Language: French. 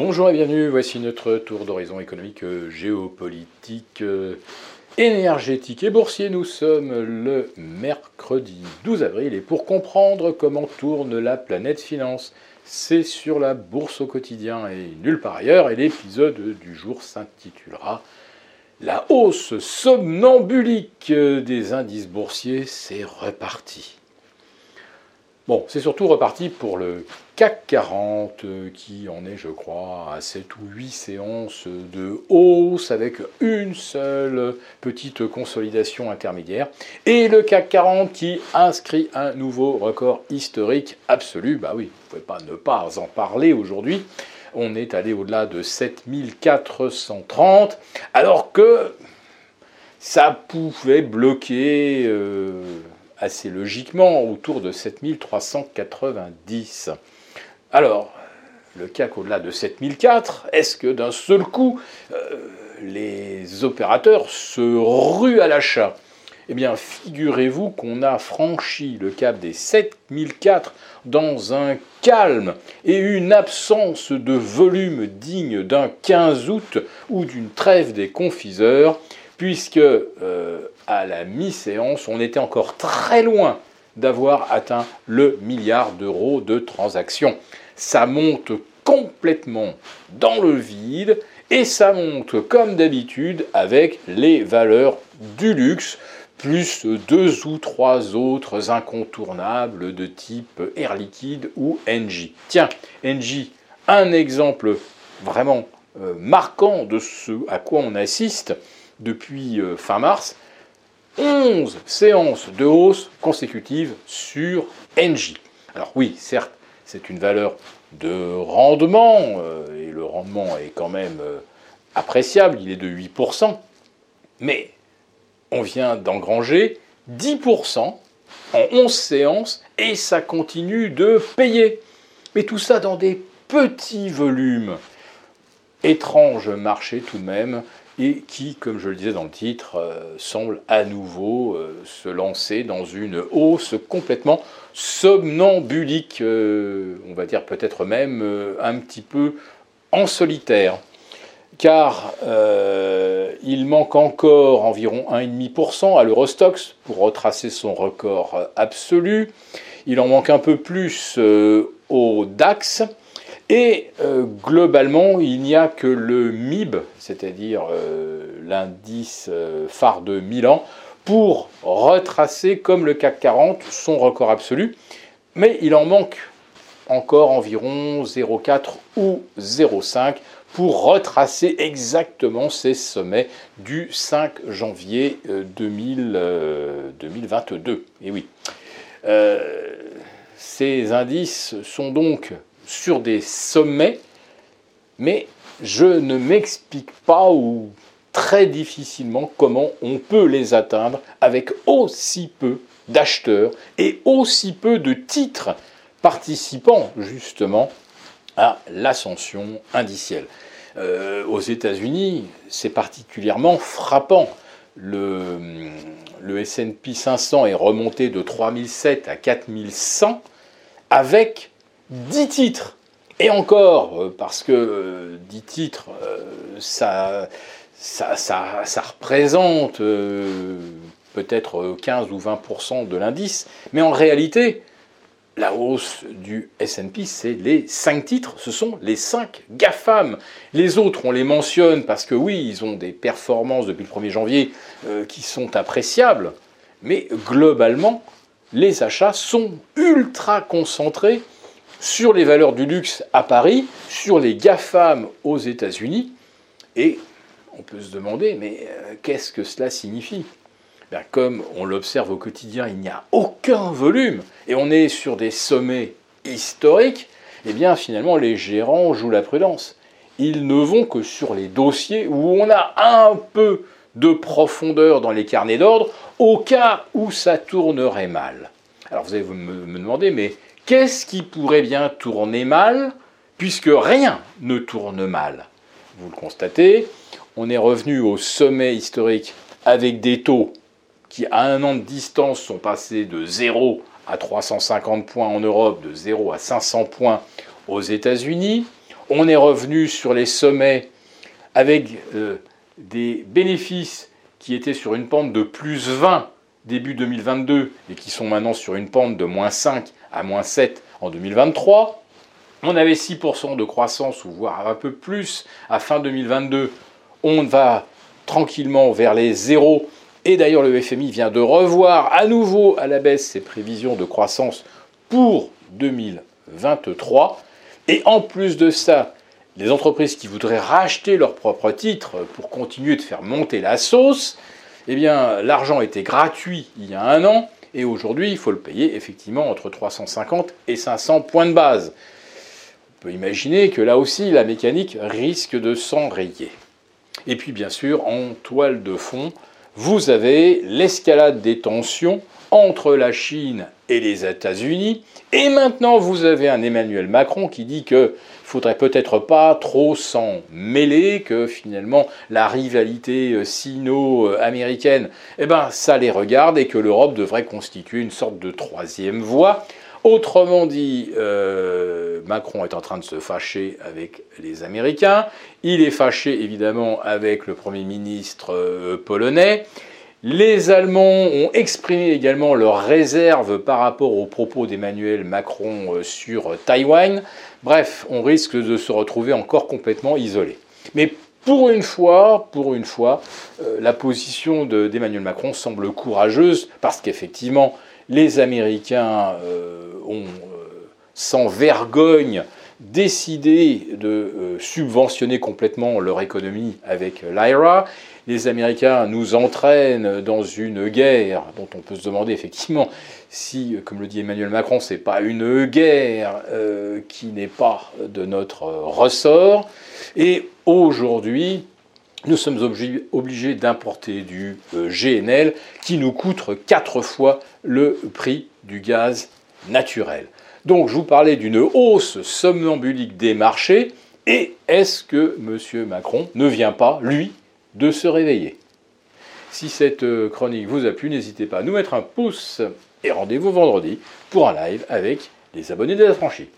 Bonjour et bienvenue, voici notre tour d'horizon économique, géopolitique, euh, énergétique et boursier. Nous sommes le mercredi 12 avril et pour comprendre comment tourne la planète finance, c'est sur la bourse au quotidien et nulle part ailleurs. Et l'épisode du jour s'intitulera La hausse somnambulique des indices boursiers, c'est reparti. Bon, c'est surtout reparti pour le CAC 40 euh, qui en est, je crois, à 7 ou 8 séances de hausse avec une seule petite consolidation intermédiaire. Et le CAC 40 qui inscrit un nouveau record historique absolu. Bah oui, vous ne pouvez pas ne pas en parler aujourd'hui. On est allé au-delà de 7430 alors que ça pouvait bloquer. Euh, assez logiquement autour de 7390. Alors, le CAC au-delà de 7004, est-ce que d'un seul coup, euh, les opérateurs se ruent à l'achat? Eh bien, figurez-vous qu'on a franchi le cap des 7004 dans un calme et une absence de volume digne d'un 15 août ou d'une trêve des confiseurs, puisque euh, à la mi-séance, on était encore très loin d'avoir atteint le milliard d'euros de transactions. Ça monte complètement dans le vide et ça monte comme d'habitude avec les valeurs du luxe, plus deux ou trois autres incontournables de type Air Liquide ou Engie. Tiens, Engie, un exemple vraiment euh, marquant de ce à quoi on assiste depuis euh, fin mars, 11 séances de hausse consécutives sur NJ. Alors oui, certes, c'est une valeur de rendement, euh, et le rendement est quand même euh, appréciable, il est de 8%, mais on vient d'engranger 10% en 11 séances, et ça continue de payer. Mais tout ça dans des petits volumes. Étrange marché tout de même, et qui, comme je le disais dans le titre, euh, semble à nouveau euh, se lancer dans une hausse complètement somnambulique, euh, on va dire peut-être même un petit peu en solitaire. Car il manque encore environ 1,5% à l'Eurostox pour retracer son record absolu. Il en manque un peu plus au DAX. Et euh, globalement, il n'y a que le MIB, c'est-à-dire euh, l'indice euh, phare de Milan, pour retracer, comme le CAC 40, son record absolu. Mais il en manque encore environ 0,4 ou 0,5 pour retracer exactement ces sommets du 5 janvier 2022. Et oui. ces indices sont donc sur des sommets, mais je ne m'explique pas ou très difficilement comment on peut les atteindre avec aussi peu d'acheteurs et aussi peu de titres participant justement à l'ascension indicielle. Euh, aux États-Unis, c'est particulièrement frappant. Le, le SP 500 est remonté de 3007 à 4100 avec 10 titres. Et encore, euh, parce que 10 euh, titres, euh, ça, représente peut-être 15 ou 20% de l'indice, mais en réalité, la hausse du SP, c'est les 5 titres, ce sont les 5 GAFAM. Les autres, on les mentionne parce que oui, ils ont des performances depuis le 1er janvier qui sont appréciables, mais globalement, les achats sont ultra concentrés sur les valeurs du luxe à Paris, sur les GAFAM aux États-Unis. Et on peut se demander, mais euh, qu'est-ce que cela signifie? Ben, Comme on l'observe au quotidien, il n'y a aucun volume et on est sur des sommets historiques, eh bien finalement les gérants jouent la prudence. Ils ne vont que sur les dossiers où on a un peu de profondeur dans les carnets d'ordre au cas où ça tournerait mal. Alors vous allez me, me demander, mais Qu'est-ce qui pourrait bien tourner mal puisque rien ne tourne mal? Vous le constatez, on est revenu au sommet historique avec des taux qui à un an de distance sont passés de 0 à 350 points en Europe, de 0 à 500 points aux États-Unis. on est revenu sur les sommets avec euh, des bénéfices qui étaient sur une pente de plus 20 début 2022 et qui sont maintenant sur une pente de moins 5 à moins 7 en 2023. On avait 6% de croissance, ou voire un peu plus, à fin 2022. On va tranquillement vers les zéros. Et d'ailleurs, le FMI vient de revoir à nouveau à la baisse ses prévisions de croissance pour 2023. Et en plus de ça, les entreprises qui voudraient racheter leurs propres titres pour continuer de faire monter la sauce, eh bien, l'argent était gratuit il y a un an, et aujourd'hui, il faut le payer effectivement entre 350 et 500 points de base. On peut imaginer que là aussi, la mécanique risque de s'enrayer. Et puis, bien sûr, en toile de fond, vous avez l'escalade des tensions entre la Chine et les États-Unis. Et maintenant, vous avez un Emmanuel Macron qui dit que faudrait peut-être pas trop s'en mêler, que finalement la rivalité euh, sino-américaine, eh ben, ça les regarde et que l'Europe devrait constituer une sorte de troisième voie. Autrement dit, euh, Macron est en train de se fâcher avec les Américains, il est fâché évidemment avec le Premier ministre euh, polonais, les Allemands ont exprimé également leurs réserves par rapport aux propos d'Emmanuel Macron euh, sur Taïwan. Bref, on risque de se retrouver encore complètement isolé. Mais pour une fois, pour une fois, euh, la position d'Emmanuel Macron semble courageuse parce qu'effectivement, les Américains euh, ont sans vergogne décidé de subventionner complètement leur économie avec l'IRA les Américains nous entraînent dans une guerre dont on peut se demander effectivement si, comme le dit Emmanuel Macron, c'est pas une guerre euh, qui n'est pas de notre ressort. Et aujourd'hui, nous sommes obligés, d'importer du euh, GNL qui nous coûte quatre fois le prix du gaz naturel. Donc je vous parlais d'une hausse somnambulique des marchés. Et est-ce que M. Macron ne vient pas, lui, de se réveiller? Si cette euh, chronique vous a plu, n'hésitez pas à nous mettre un pouce et rendez-vous vendredi pour un live avec les abonnés de la franchise.